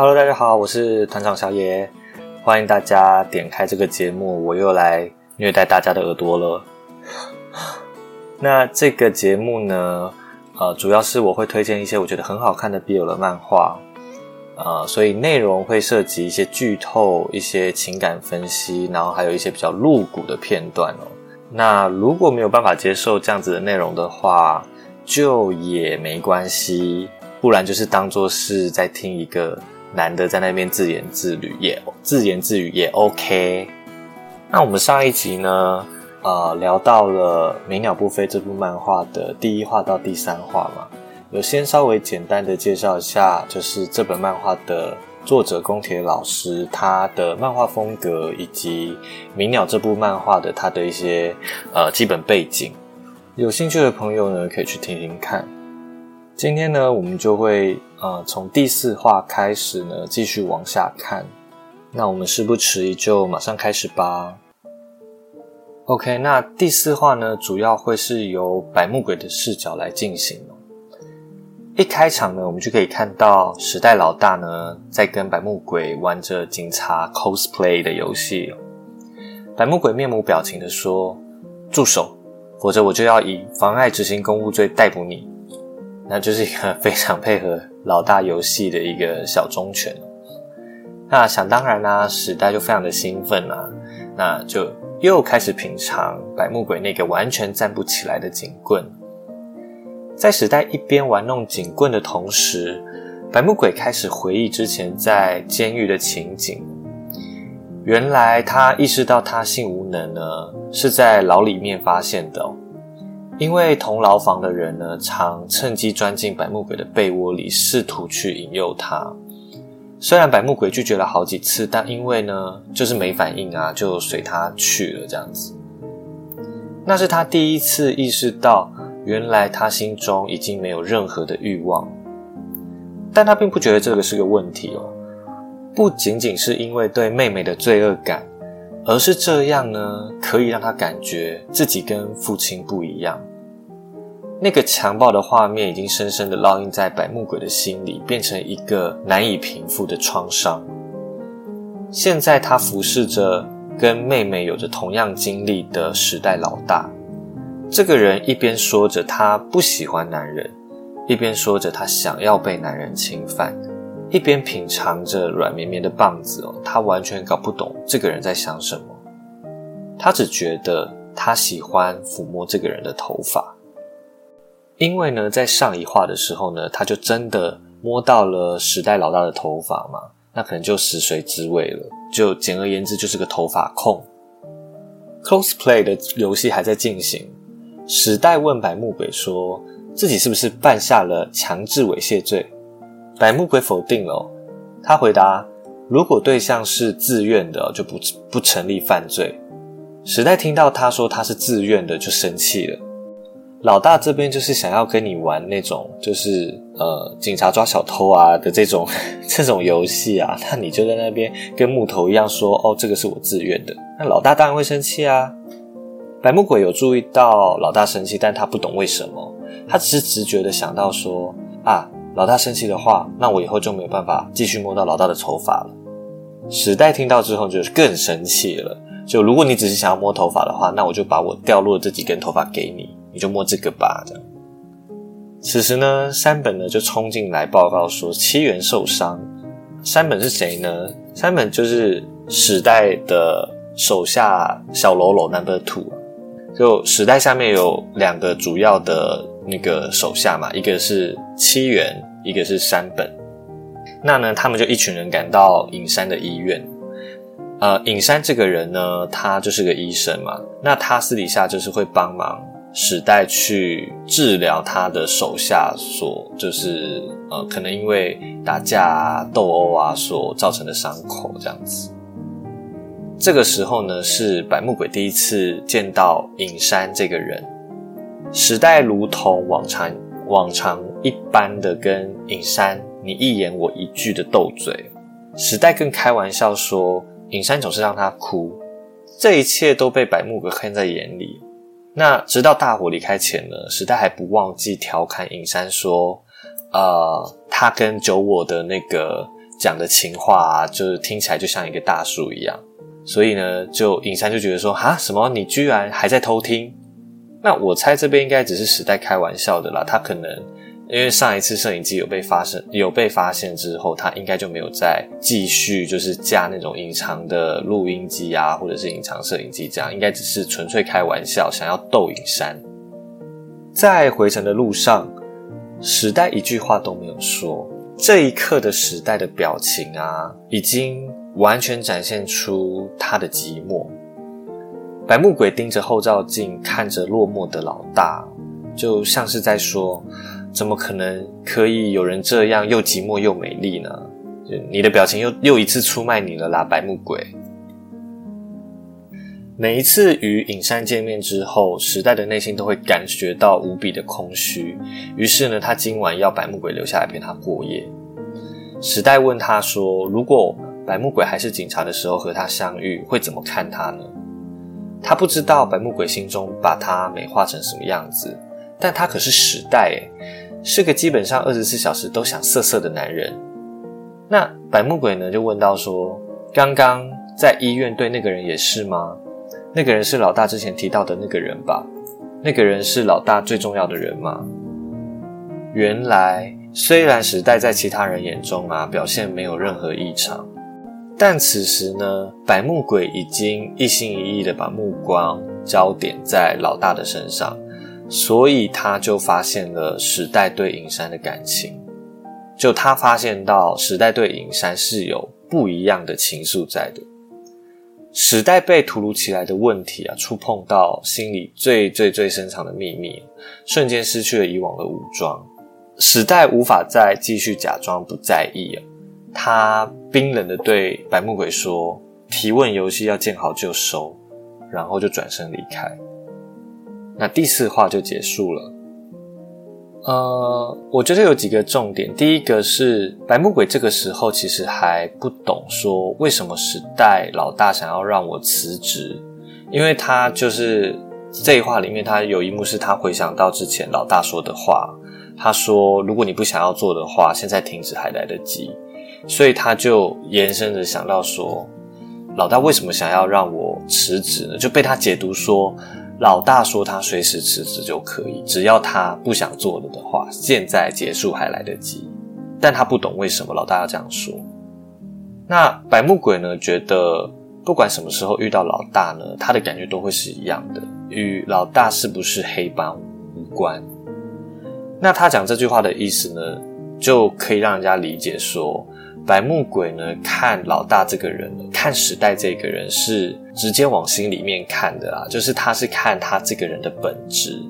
Hello，大家好，我是团长小野，欢迎大家点开这个节目，我又来虐待大家的耳朵了。那这个节目呢，呃，主要是我会推荐一些我觉得很好看的 BL 的漫画，呃，所以内容会涉及一些剧透、一些情感分析，然后还有一些比较露骨的片段哦。那如果没有办法接受这样子的内容的话，就也没关系，不然就是当做是在听一个男的在那边自言自语，也自言自语也 OK。那我们上一集呢，呃，聊到了《鸣鸟不飞》这部漫画的第一话到第三话嘛，有先稍微简单的介绍一下，就是这本漫画的作者宫铁老师他的漫画风格，以及《鸣鸟》这部漫画的他的一些呃基本背景。有兴趣的朋友呢，可以去听听看。今天呢，我们就会呃从第四话开始呢，继续往下看。那我们事不迟疑，就马上开始吧。OK，那第四话呢，主要会是由百目鬼的视角来进行一开场呢，我们就可以看到时代老大呢，在跟百目鬼玩着警察 cosplay 的游戏。百目鬼面无表情的说：“住手！”否则我就要以妨碍执行公务罪逮捕你，那就是一个非常配合老大游戏的一个小忠犬。那想当然啦，史代就非常的兴奋啊，那就又开始品尝百目鬼那个完全站不起来的警棍。在史代一边玩弄警棍的同时，百目鬼开始回忆之前在监狱的情景。原来他意识到他性无能呢，是在牢里面发现的。因为同牢房的人呢，常趁机钻进百目鬼的被窝里，试图去引诱他。虽然百目鬼拒绝了好几次，但因为呢，就是没反应啊，就随他去了这样子。那是他第一次意识到，原来他心中已经没有任何的欲望，但他并不觉得这个是个问题哦。不仅仅是因为对妹妹的罪恶感，而是这样呢，可以让他感觉自己跟父亲不一样。那个强暴的画面已经深深的烙印在百目鬼的心里，变成一个难以平复的创伤。现在他服侍着跟妹妹有着同样经历的时代老大，这个人一边说着他不喜欢男人，一边说着他想要被男人侵犯。一边品尝着软绵绵的棒子哦，他完全搞不懂这个人在想什么。他只觉得他喜欢抚摸这个人的头发，因为呢，在上一话的时候呢，他就真的摸到了时代老大的头发嘛，那可能就食髓知味了。就简而言之，就是个头发控。cosplay 的游戏还在进行，时代问白木鬼说自己是不是犯下了强制猥亵罪。百目鬼否定了，他回答：“如果对象是自愿的，就不不成立犯罪。”时代听到他说他是自愿的，就生气了。老大这边就是想要跟你玩那种，就是呃，警察抓小偷啊的这种 这种游戏啊，那你就在那边跟木头一样说：“哦，这个是我自愿的。”那老大当然会生气啊。百目鬼有注意到老大生气，但他不懂为什么，他只是直觉的想到说：“啊。”老大生气的话，那我以后就没有办法继续摸到老大的头发了。史代听到之后就更生气了。就如果你只是想要摸头发的话，那我就把我掉落的这几根头发给你，你就摸这个吧。这样。此时呢，山本呢就冲进来报告说七元受伤。山本是谁呢？山本就是时代的手下小喽啰 Number Two。就时代下面有两个主要的。那个手下嘛，一个是七元，一个是山本。那呢，他们就一群人赶到隐山的医院。呃，隐山这个人呢，他就是个医生嘛。那他私底下就是会帮忙史代去治疗他的手下所就是呃，可能因为打架斗殴啊所造成的伤口这样子。这个时候呢，是百目鬼第一次见到隐山这个人。时代如同往常往常一般的跟尹山你一言我一句的斗嘴，时代更开玩笑说尹山总是让他哭，这一切都被百目鬼看在眼里。那直到大伙离开前呢，时代还不忘记调侃尹山说：“呃，他跟九我的那个讲的情话啊，就是听起来就像一个大叔一样。所以呢，就尹山就觉得说，哈，什么？你居然还在偷听？那我猜这边应该只是时代开玩笑的啦。他可能因为上一次摄影机有被发生，有被发现之后，他应该就没有再继续就是架那种隐藏的录音机啊，或者是隐藏摄影机这样，应该只是纯粹开玩笑，想要逗尹山。在回程的路上，时代一句话都没有说。这一刻的时代的表情啊，已经完全展现出他的寂寞。白木鬼盯着后照镜，看着落寞的老大，就像是在说：“怎么可能可以有人这样又寂寞又美丽呢？”你的表情又又一次出卖你了啦，白木鬼。每一次与尹山见面之后，时代的内心都会感觉到无比的空虚。于是呢，他今晚要白木鬼留下来陪他过夜。时代问他说：“如果白木鬼还是警察的时候和他相遇，会怎么看他呢？”他不知道白木鬼心中把他美化成什么样子，但他可是时代，诶，是个基本上二十四小时都想色色的男人。那百目鬼呢，就问到说：“刚刚在医院对那个人也是吗？”那个人是老大之前提到的那个人吧？那个人是老大最重要的人吗？原来，虽然时代在其他人眼中啊表现没有任何异常，但此时呢，百目鬼已经一心一意的把目光焦点在老大的身上，所以他就发现了时代对尹山的感情，就他发现到时代对尹山是有不一样的情愫在的。时代被突如其来的问题啊触碰到心里最最最深藏的秘密，瞬间失去了以往的武装。时代无法再继续假装不在意啊，他冰冷的对白木鬼说：“提问游戏要见好就收。”然后就转身离开。那第四话就结束了。呃，我觉得有几个重点。第一个是白木鬼这个时候其实还不懂说为什么时代老大想要让我辞职，因为他就是这一话里面他有一幕是他回想到之前老大说的话，他说如果你不想要做的话，现在停止还来得及，所以他就延伸着想到说老大为什么想要让我辞职呢？就被他解读说。老大说他随时辞职就可以，只要他不想做了的话，现在结束还来得及。但他不懂为什么老大要这样说。那白木鬼呢？觉得不管什么时候遇到老大呢，他的感觉都会是一样的，与老大是不是黑帮无关。那他讲这句话的意思呢，就可以让人家理解说。白木鬼呢？看老大这个人，看时代这个人是直接往心里面看的啊，就是他是看他这个人的本质。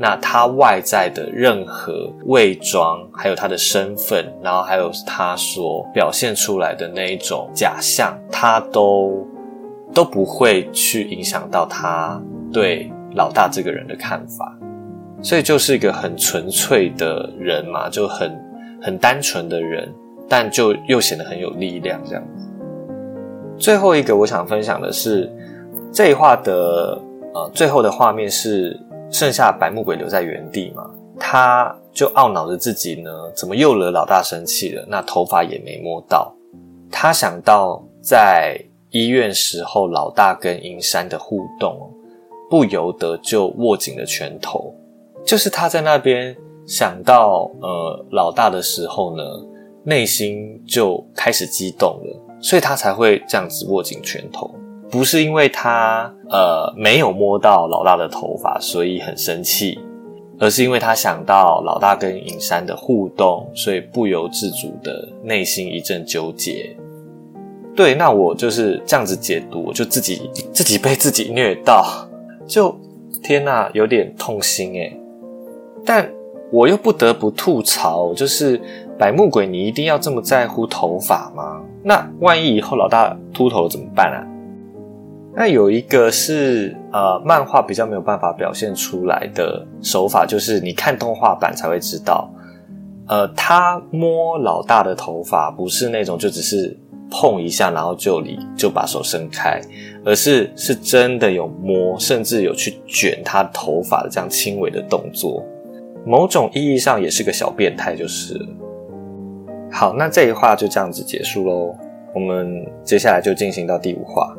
那他外在的任何伪装，还有他的身份，然后还有他所表现出来的那一种假象，他都都不会去影响到他对老大这个人的看法。所以就是一个很纯粹的人嘛，就很很单纯的人。但就又显得很有力量，这样子。最后一个我想分享的是这一画的呃最后的画面是剩下白木鬼留在原地嘛，他就懊恼着自己呢，怎么又惹老大生气了？那头发也没摸到。他想到在医院时候老大跟阴山的互动，不由得就握紧了拳头。就是他在那边想到呃老大的时候呢。内心就开始激动了，所以他才会这样子握紧拳头，不是因为他呃没有摸到老大的头发，所以很生气，而是因为他想到老大跟尹山的互动，所以不由自主的内心一阵纠结。对，那我就是这样子解读，我就自己自己被自己虐到，就天呐，有点痛心诶。但我又不得不吐槽，就是。白木鬼，你一定要这么在乎头发吗？那万一以后老大秃头了怎么办啊？那有一个是呃，漫画比较没有办法表现出来的手法，就是你看动画版才会知道。呃，他摸老大的头发，不是那种就只是碰一下，然后就离就把手伸开，而是是真的有摸，甚至有去卷他头发的这样轻微的动作。某种意义上也是个小变态，就是。好，那这一话就这样子结束喽。我们接下来就进行到第五话。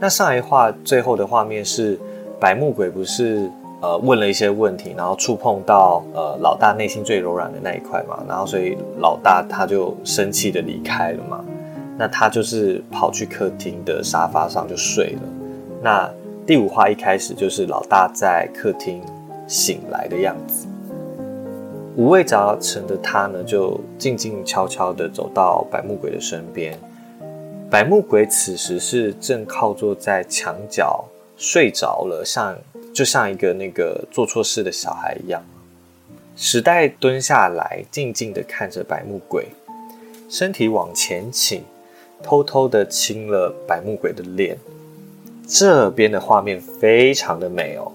那上一话最后的画面是白木鬼不是呃问了一些问题，然后触碰到呃老大内心最柔软的那一块嘛，然后所以老大他就生气的离开了嘛。那他就是跑去客厅的沙发上就睡了。那第五话一开始就是老大在客厅醒来的样子。五味杂陈的他呢，就静静悄悄的走到白木鬼的身边。白木鬼此时是正靠坐在墙角睡着了，像就像一个那个做错事的小孩一样。时代蹲下来，静静的看着白木鬼，身体往前倾，偷偷的亲了白木鬼的脸。这边的画面非常的美哦。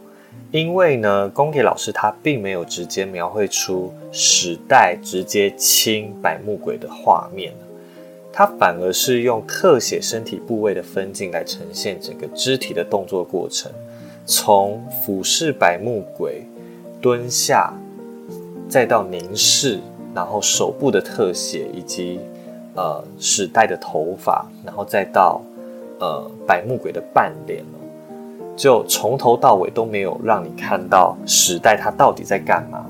因为呢，宫铁老师他并没有直接描绘出史代直接亲百目鬼的画面，他反而是用特写身体部位的分镜来呈现整个肢体的动作过程，从俯视百目鬼蹲下，再到凝视，然后手部的特写，以及呃史代的头发，然后再到呃百目鬼的半脸。就从头到尾都没有让你看到时代他到底在干嘛，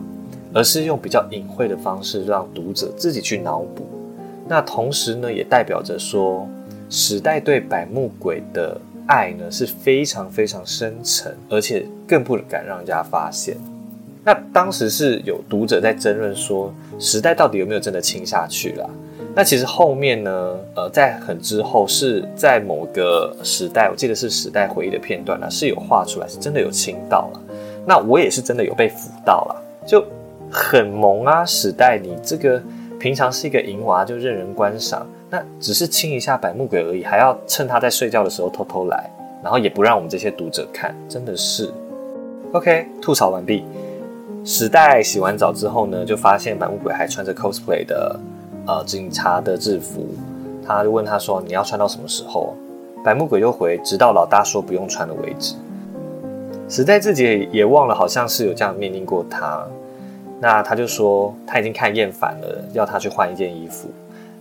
而是用比较隐晦的方式让读者自己去脑补。那同时呢，也代表着说时代对百目鬼的爱呢是非常非常深沉，而且更不敢让人家发现。那当时是有读者在争论说，时代到底有没有真的亲下去了？那其实后面呢，呃，在很之后是在某个时代，我记得是时代回忆的片段呢，是有画出来，是真的有亲到了。那我也是真的有被抚到了，就很萌啊！时代，你这个平常是一个淫娃，就任人观赏，那只是亲一下百目鬼而已，还要趁他在睡觉的时候偷偷来，然后也不让我们这些读者看，真的是。OK，吐槽完毕。时代洗完澡之后呢，就发现百目鬼还穿着 cosplay 的。呃，警察的制服，他就问他说：“你要穿到什么时候？”白木鬼就回：“直到老大说不用穿了为止。”实在自己也忘了，好像是有这样命令过他。那他就说他已经看厌烦了，要他去换一件衣服。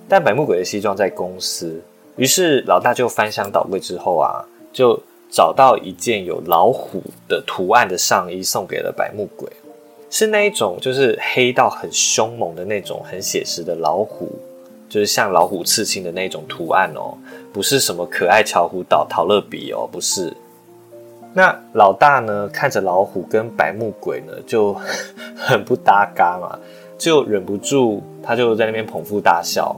但白木鬼的西装在公司，于是老大就翻箱倒柜之后啊，就找到一件有老虎的图案的上衣，送给了白木鬼。是那一种，就是黑到很凶猛的那种，很写实的老虎，就是像老虎刺青的那种图案哦，不是什么可爱巧虎岛陶乐比哦，不是。那老大呢，看着老虎跟白木鬼呢，就很不搭嘎嘛，就忍不住，他就在那边捧腹大笑。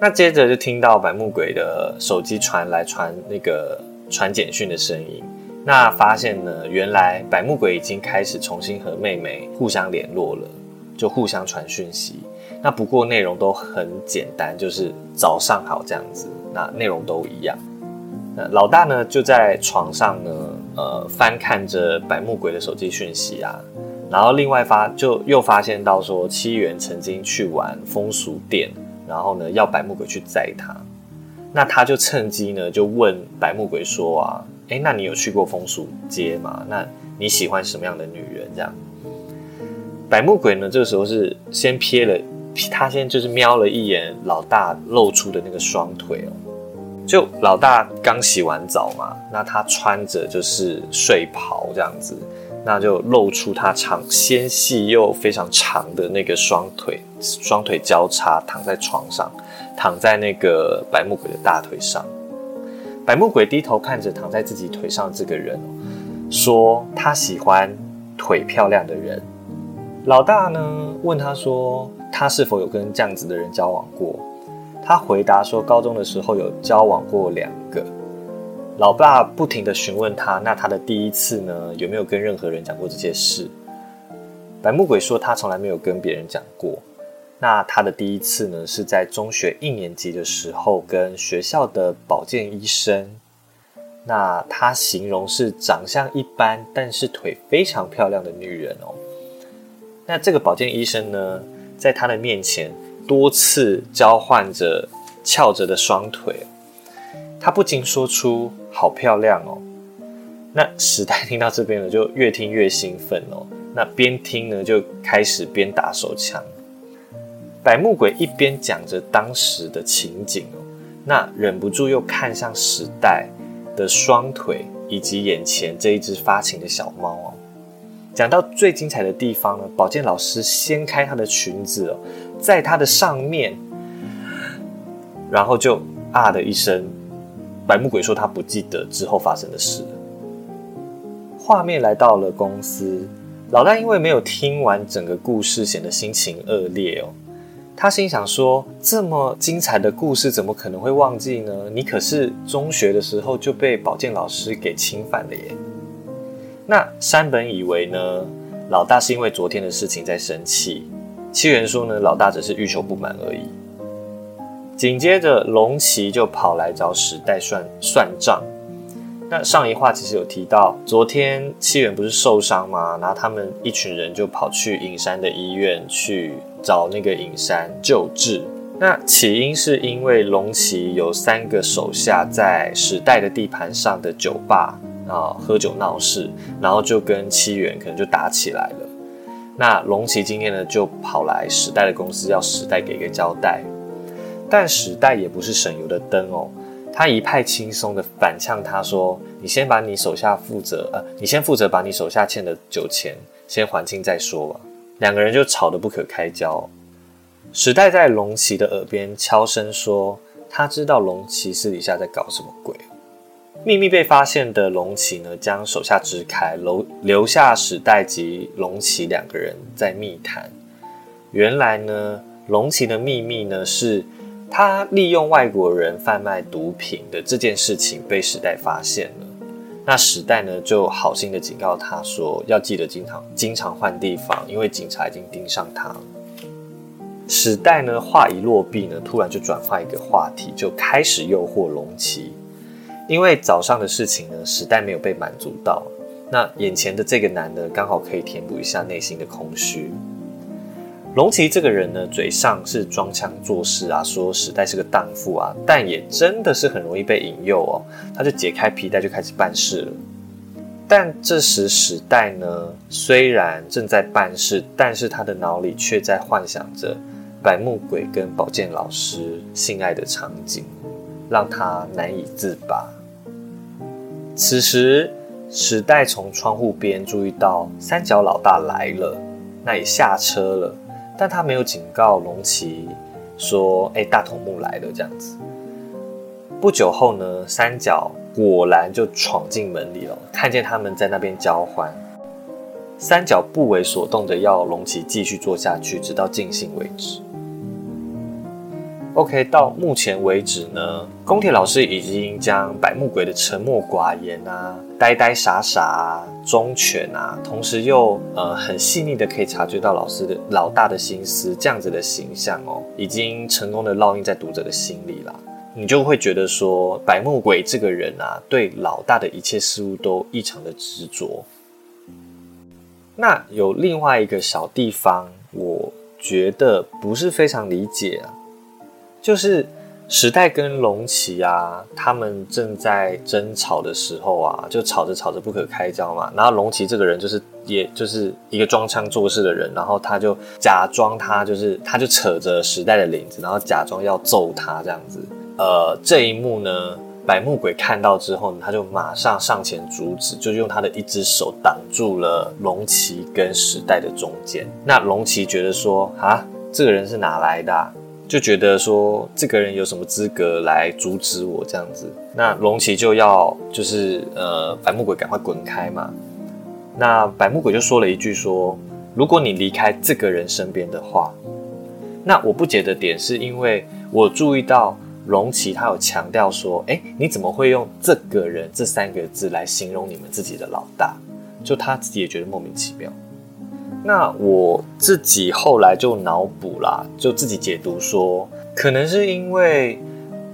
那接着就听到白木鬼的手机传来传那个传简讯的声音。那发现呢，原来百目鬼已经开始重新和妹妹互相联络了，就互相传讯息。那不过内容都很简单，就是早上好这样子。那内容都一样。那老大呢就在床上呢，呃，翻看着百目鬼的手机讯息啊。然后另外发就又发现到说，七元曾经去玩风俗店，然后呢要百目鬼去载他。那他就趁机呢就问百目鬼说啊。哎，那你有去过风俗街吗？那你喜欢什么样的女人？这样，百目鬼呢？这个时候是先瞥了，他先就是瞄了一眼老大露出的那个双腿哦。就老大刚洗完澡嘛，那他穿着就是睡袍这样子，那就露出他长纤细又非常长的那个双腿，双腿交叉躺在床上，躺在那个百目鬼的大腿上。百目鬼低头看着躺在自己腿上这个人，说：“他喜欢腿漂亮的人。”老大呢问他说：“他是否有跟这样子的人交往过？”他回答说：“高中的时候有交往过两个。”老爸不停的询问他：“那他的第一次呢？有没有跟任何人讲过这些事？”百目鬼说：“他从来没有跟别人讲过。”那他的第一次呢，是在中学一年级的时候，跟学校的保健医生。那他形容是长相一般，但是腿非常漂亮的女人哦。那这个保健医生呢，在他的面前多次交换着翘着的双腿，他不禁说出“好漂亮哦”。那时代听到这边呢，就越听越兴奋哦。那边听呢就开始边打手枪。百目鬼一边讲着当时的情景哦，那忍不住又看向时代的双腿以及眼前这一只发情的小猫哦。讲到最精彩的地方呢，保健老师掀开她的裙子哦，在她的上面，然后就啊的一声，白目鬼说他不记得之后发生的事。画面来到了公司，老大因为没有听完整个故事，显得心情恶劣哦。他心想说：“这么精彩的故事，怎么可能会忘记呢？你可是中学的时候就被保健老师给侵犯了耶。”那山本以为呢，老大是因为昨天的事情在生气。七元说呢，老大只是欲求不满而已。紧接着，龙崎就跑来找史代算算账。那上一话其实有提到，昨天七元不是受伤吗？然后他们一群人就跑去隐山的医院去。找那个隐山救治，那起因是因为龙崎有三个手下在时代的地盘上的酒吧啊喝酒闹事，然后就跟七元可能就打起来了。那龙崎今天呢就跑来时代的公司要时代给一个交代，但时代也不是省油的灯哦，他一派轻松的反呛他说：“你先把你手下负责呃，你先负责把你手下欠的酒钱先还清再说吧。”两个人就吵得不可开交。时代在龙崎的耳边悄声说：“他知道龙崎私底下在搞什么鬼。”秘密被发现的龙崎呢，将手下支开，留留下史代及龙崎两个人在密谈。原来呢，龙崎的秘密呢，是他利用外国人贩卖毒品的这件事情被时代发现了。那时代呢，就好心的警告他说，要记得经常经常换地方，因为警察已经盯上他了。时代呢，话一落地呢，突然就转换一个话题，就开始诱惑龙崎。因为早上的事情呢，时代没有被满足到，那眼前的这个男的刚好可以填补一下内心的空虚。龙崎这个人呢，嘴上是装腔作势啊，说时代是个荡妇啊，但也真的是很容易被引诱哦。他就解开皮带就开始办事了。但这时时代呢，虽然正在办事，但是他的脑里却在幻想着百目鬼跟宝剑老师性爱的场景，让他难以自拔。此时，时代从窗户边注意到三角老大来了，那也下车了。但他没有警告龙崎说：“哎，大头目来了。”这样子。不久后呢，三角果然就闯进门里了，看见他们在那边交欢。三角不为所动的要龙崎继续做下去，直到尽兴为止。OK，到目前为止呢，宫铁老师已经将百目鬼的沉默寡言啊、呆呆傻傻、忠犬啊，同时又呃很细腻的可以察觉到老师的老大的心思，这样子的形象哦，已经成功的烙印在读者的心里了。你就会觉得说，百目鬼这个人啊，对老大的一切事物都异常的执着。那有另外一个小地方，我觉得不是非常理解啊。就是时代跟龙崎啊，他们正在争吵的时候啊，就吵着吵着不可开交嘛。然后龙崎这个人就是，也就是一个装腔作势的人，然后他就假装他就是，他就扯着时代的领子，然后假装要揍他这样子。呃，这一幕呢，百目鬼看到之后呢，他就马上上前阻止，就用他的一只手挡住了龙崎跟时代的中间。那龙崎觉得说，啊，这个人是哪来的？就觉得说这个人有什么资格来阻止我这样子？那龙崎就要就是呃，白木鬼赶快滚开嘛。那白木鬼就说了一句说：“如果你离开这个人身边的话，那我不解的点是因为我注意到龙崎他有强调说，哎，你怎么会用这个人这三个字来形容你们自己的老大？就他自己也觉得莫名其妙。”那我自己后来就脑补啦，就自己解读说，可能是因为，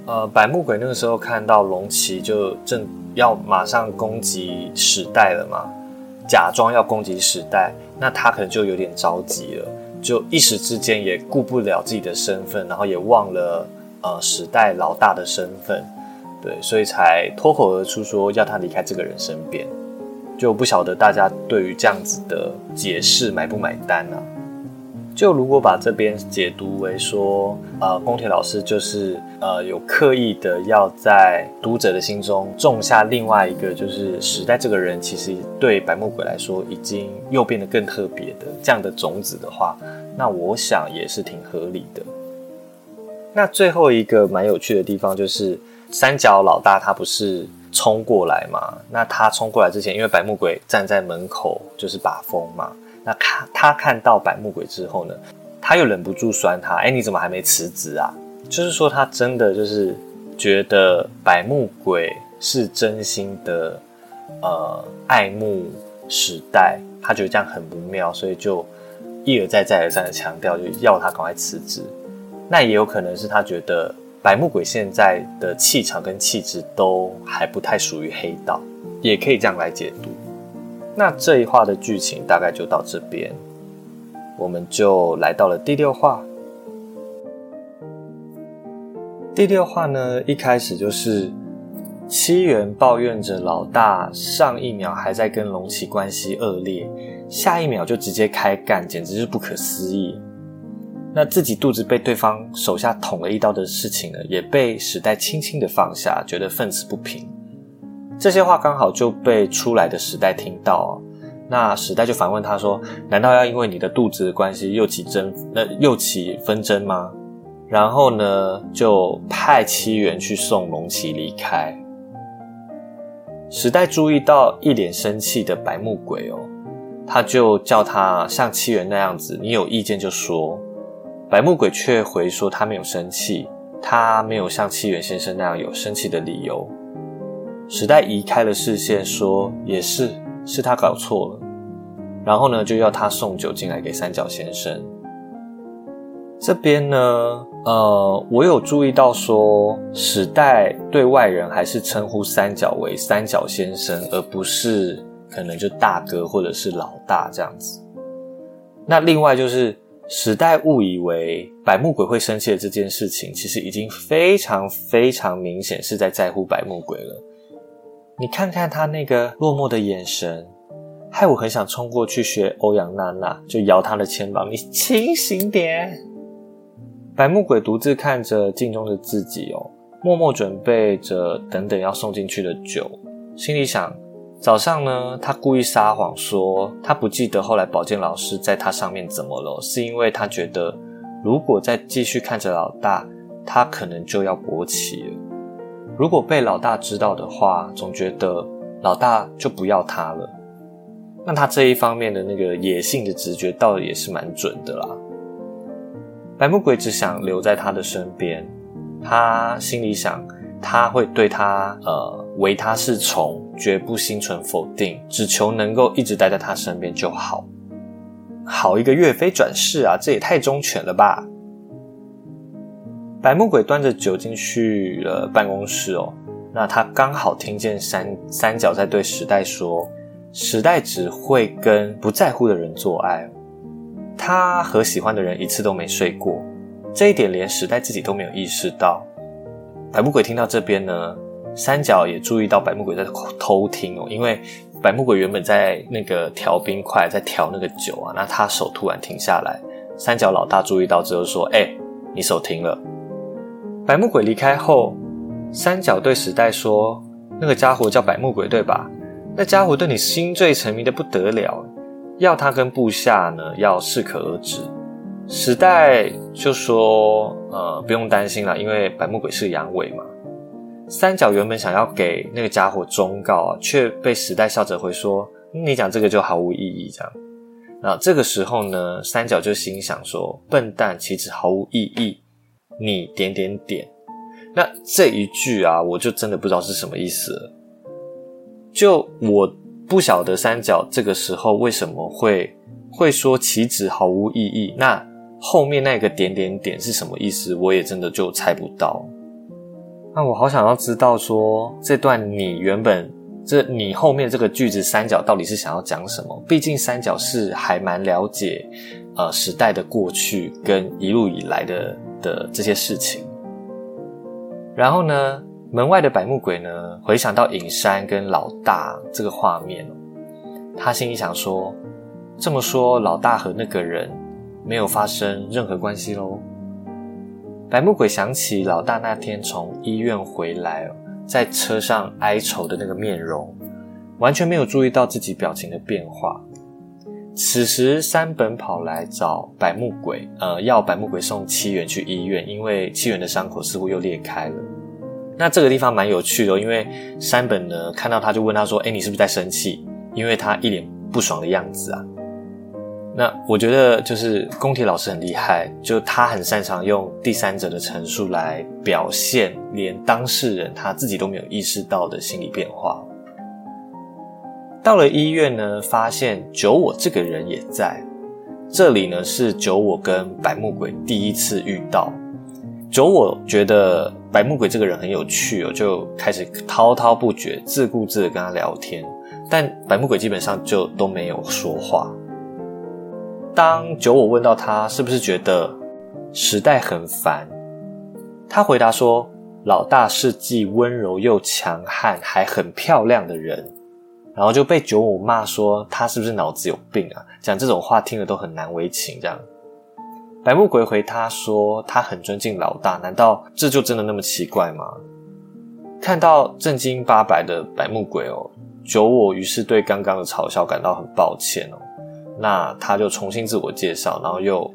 呃，百目鬼那个时候看到龙骑就正要马上攻击时代了嘛，假装要攻击时代，那他可能就有点着急了，就一时之间也顾不了自己的身份，然后也忘了呃时代老大的身份，对，所以才脱口而出说要他离开这个人身边。就不晓得大家对于这样子的解释买不买单呢？就如果把这边解读为说，呃，宫田老师就是呃有刻意的要在读者的心中种下另外一个，就是时代这个人其实对白木鬼来说已经又变得更特别的这样的种子的话，那我想也是挺合理的。那最后一个蛮有趣的地方就是三角老大他不是冲过来嘛？那他冲过来之前，因为白木鬼站在门口就是把风嘛。那看他看到白木鬼之后呢，他又忍不住酸他，哎，你怎么还没辞职啊？就是说他真的就是觉得白木鬼是真心的，呃，爱慕时代，他觉得这样很不妙，所以就一而再再而三的强调，就要他赶快辞职。那也有可能是他觉得白目鬼现在的气场跟气质都还不太属于黑道，也可以这样来解读。那这一话的剧情大概就到这边，我们就来到了第六话。第六话呢，一开始就是七元抱怨着老大上一秒还在跟龙崎关系恶劣，下一秒就直接开干，简直是不可思议。那自己肚子被对方手下捅了一刀的事情呢，也被时代轻轻的放下，觉得愤愤不平。这些话刚好就被出来的时代听到，那时代就反问他说：“难道要因为你的肚子的关系又起争，那又起纷争吗？”然后呢，就派七元去送龙崎离开。时代注意到一脸生气的白木鬼哦，他就叫他像七元那样子，你有意见就说。白木鬼却回说他没有生气，他没有像七元先生那样有生气的理由。时代移开了视线，说：“也是，是他搞错了。”然后呢，就要他送酒进来给三角先生。这边呢，呃，我有注意到说，时代对外人还是称呼三角为三角先生，而不是可能就大哥或者是老大这样子。那另外就是时代误以为百目鬼会生气的这件事情，其实已经非常非常明显是在在乎百目鬼了。你看看他那个落寞的眼神，害我很想冲过去学欧阳娜娜，就摇他的肩膀。你清醒点。百目鬼独自看着镜中的自己哦，默默准备着等等要送进去的酒，心里想：早上呢，他故意撒谎说他不记得后来保健老师在他上面怎么了，是因为他觉得如果再继续看着老大，他可能就要勃起了。如果被老大知道的话，总觉得老大就不要他了。那他这一方面的那个野性的直觉，倒也是蛮准的啦。白木鬼只想留在他的身边，他心里想，他会对他呃，唯他是从，绝不心存否定，只求能够一直待在他身边就好。好一个岳飞转世啊，这也太忠犬了吧！白木鬼端着酒进去了办公室哦，那他刚好听见三三角在对时代说：“时代只会跟不在乎的人做爱，他和喜欢的人一次都没睡过，这一点连时代自己都没有意识到。”白木鬼听到这边呢，三角也注意到白木鬼在偷听哦，因为白木鬼原本在那个调冰块，在调那个酒啊，那他手突然停下来，三角老大注意到之后说：“哎，你手停了。”百目鬼离开后，三角对时代说：“那个家伙叫百目鬼，对吧？那家伙对你心醉沉迷的不得了，要他跟部下呢，要适可而止。”时代就说：“呃，不用担心了，因为百目鬼是阳痿嘛。”三角原本想要给那个家伙忠告啊，却被时代笑着回说：“你讲这个就毫无意义。”这样，那这个时候呢，三角就心想说：“笨蛋，岂止毫无意义。”你点点点，那这一句啊，我就真的不知道是什么意思了。就我不晓得三角这个时候为什么会会说棋子毫无意义，那后面那个点点点是什么意思，我也真的就猜不到。那我好想要知道说这段你原本这你后面这个句子三角到底是想要讲什么？毕竟三角是还蛮了解呃时代的过去跟一路以来的。的这些事情，然后呢，门外的百目鬼呢，回想到隐山跟老大这个画面他心里想说：“这么说，老大和那个人没有发生任何关系喽？”白木鬼想起老大那天从医院回来，在车上哀愁的那个面容，完全没有注意到自己表情的变化。此时，山本跑来找白木鬼，呃，要白木鬼送七元去医院，因为七元的伤口似乎又裂开了。那这个地方蛮有趣的，因为山本呢看到他就问他说：“哎，你是不是在生气？”因为他一脸不爽的样子啊。那我觉得就是工铁老师很厉害，就他很擅长用第三者的陈述来表现连当事人他自己都没有意识到的心理变化。到了医院呢，发现九我这个人也在这里呢，是九我跟白木鬼第一次遇到。九我觉得白木鬼这个人很有趣哦，就开始滔滔不绝、自顾自的跟他聊天，但白木鬼基本上就都没有说话。当九我问到他是不是觉得时代很烦，他回答说：“老大是既温柔又强悍，还很漂亮的人。”然后就被九五骂说他是不是脑子有病啊？讲这种话听了都很难为情。这样，白木鬼回他说他很尊敬老大，难道这就真的那么奇怪吗？看到正经八百的白木鬼哦，九我于是对刚刚的嘲笑感到很抱歉哦。那他就重新自我介绍，然后又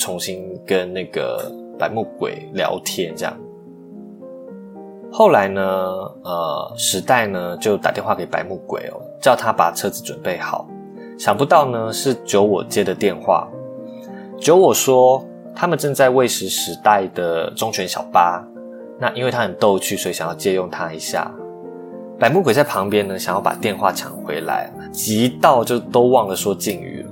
重新跟那个白木鬼聊天这样。后来呢，呃，时代呢就打电话给白木鬼哦，叫他把车子准备好。想不到呢是九我接的电话，九我说他们正在喂食时代的忠犬小八，那因为他很逗趣，所以想要借用他一下。白木鬼在旁边呢，想要把电话抢回来，急到就都忘了说敬语了。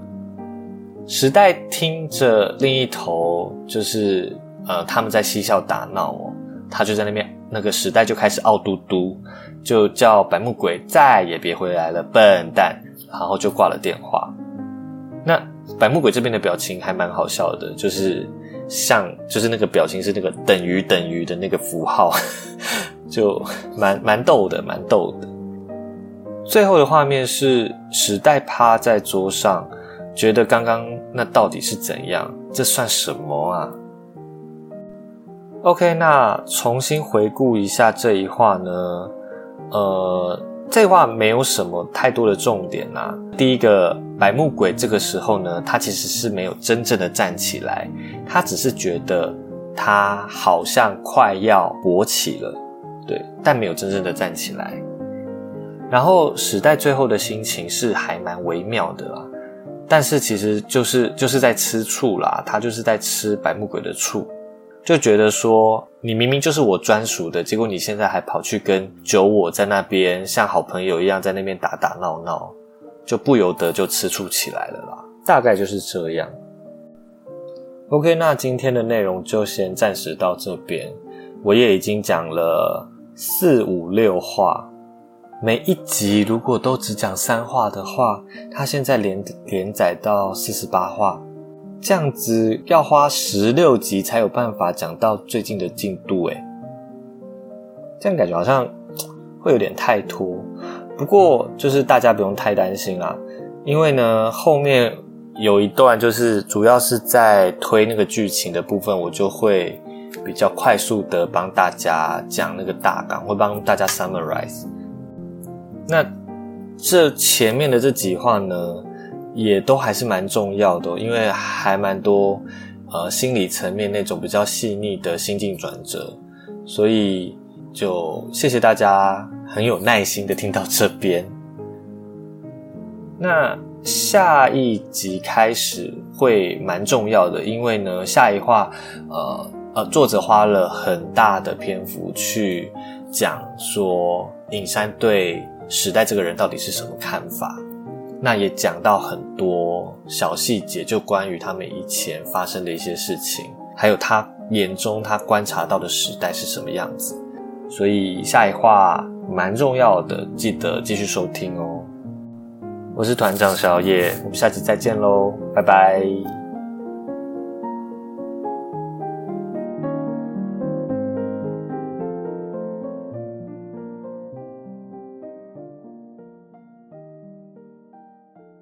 时代听着另一头就是呃他们在嬉笑打闹哦，他就在那边。那个时代就开始傲嘟嘟，就叫白木鬼再也别回来了，笨蛋！然后就挂了电话。那白木鬼这边的表情还蛮好笑的，就是像就是那个表情是那个等于等于的那个符号，就蛮蛮逗的，蛮逗的。最后的画面是时代趴在桌上，觉得刚刚那到底是怎样？这算什么啊？OK，那重新回顾一下这一话呢？呃，这话没有什么太多的重点呐。第一个白木鬼这个时候呢，他其实是没有真正的站起来，他只是觉得他好像快要勃起了，对，但没有真正的站起来。然后时代最后的心情是还蛮微妙的啦，但是其实就是就是在吃醋啦，他就是在吃白木鬼的醋。就觉得说，你明明就是我专属的，结果你现在还跑去跟九我在那边像好朋友一样在那边打打闹闹，就不由得就吃醋起来了啦。大概就是这样。OK，那今天的内容就先暂时到这边。我也已经讲了四五六话，每一集如果都只讲三话的话，它现在连连载到四十八话。这样子要花十六集才有办法讲到最近的进度，诶这样感觉好像会有点太拖。不过就是大家不用太担心啦，因为呢后面有一段就是主要是在推那个剧情的部分，我就会比较快速的帮大家讲那个大纲，会帮大家 summarize。那这前面的这几话呢？也都还是蛮重要的，因为还蛮多呃心理层面那种比较细腻的心境转折，所以就谢谢大家很有耐心的听到这边。那下一集开始会蛮重要的，因为呢下一话呃呃作者花了很大的篇幅去讲说尹山对时代这个人到底是什么看法。那也讲到很多小细节，就关于他们以前发生的一些事情，还有他眼中他观察到的时代是什么样子。所以下一话蛮重要的，记得继续收听哦。我是团长小野，我们下期再见喽，拜拜。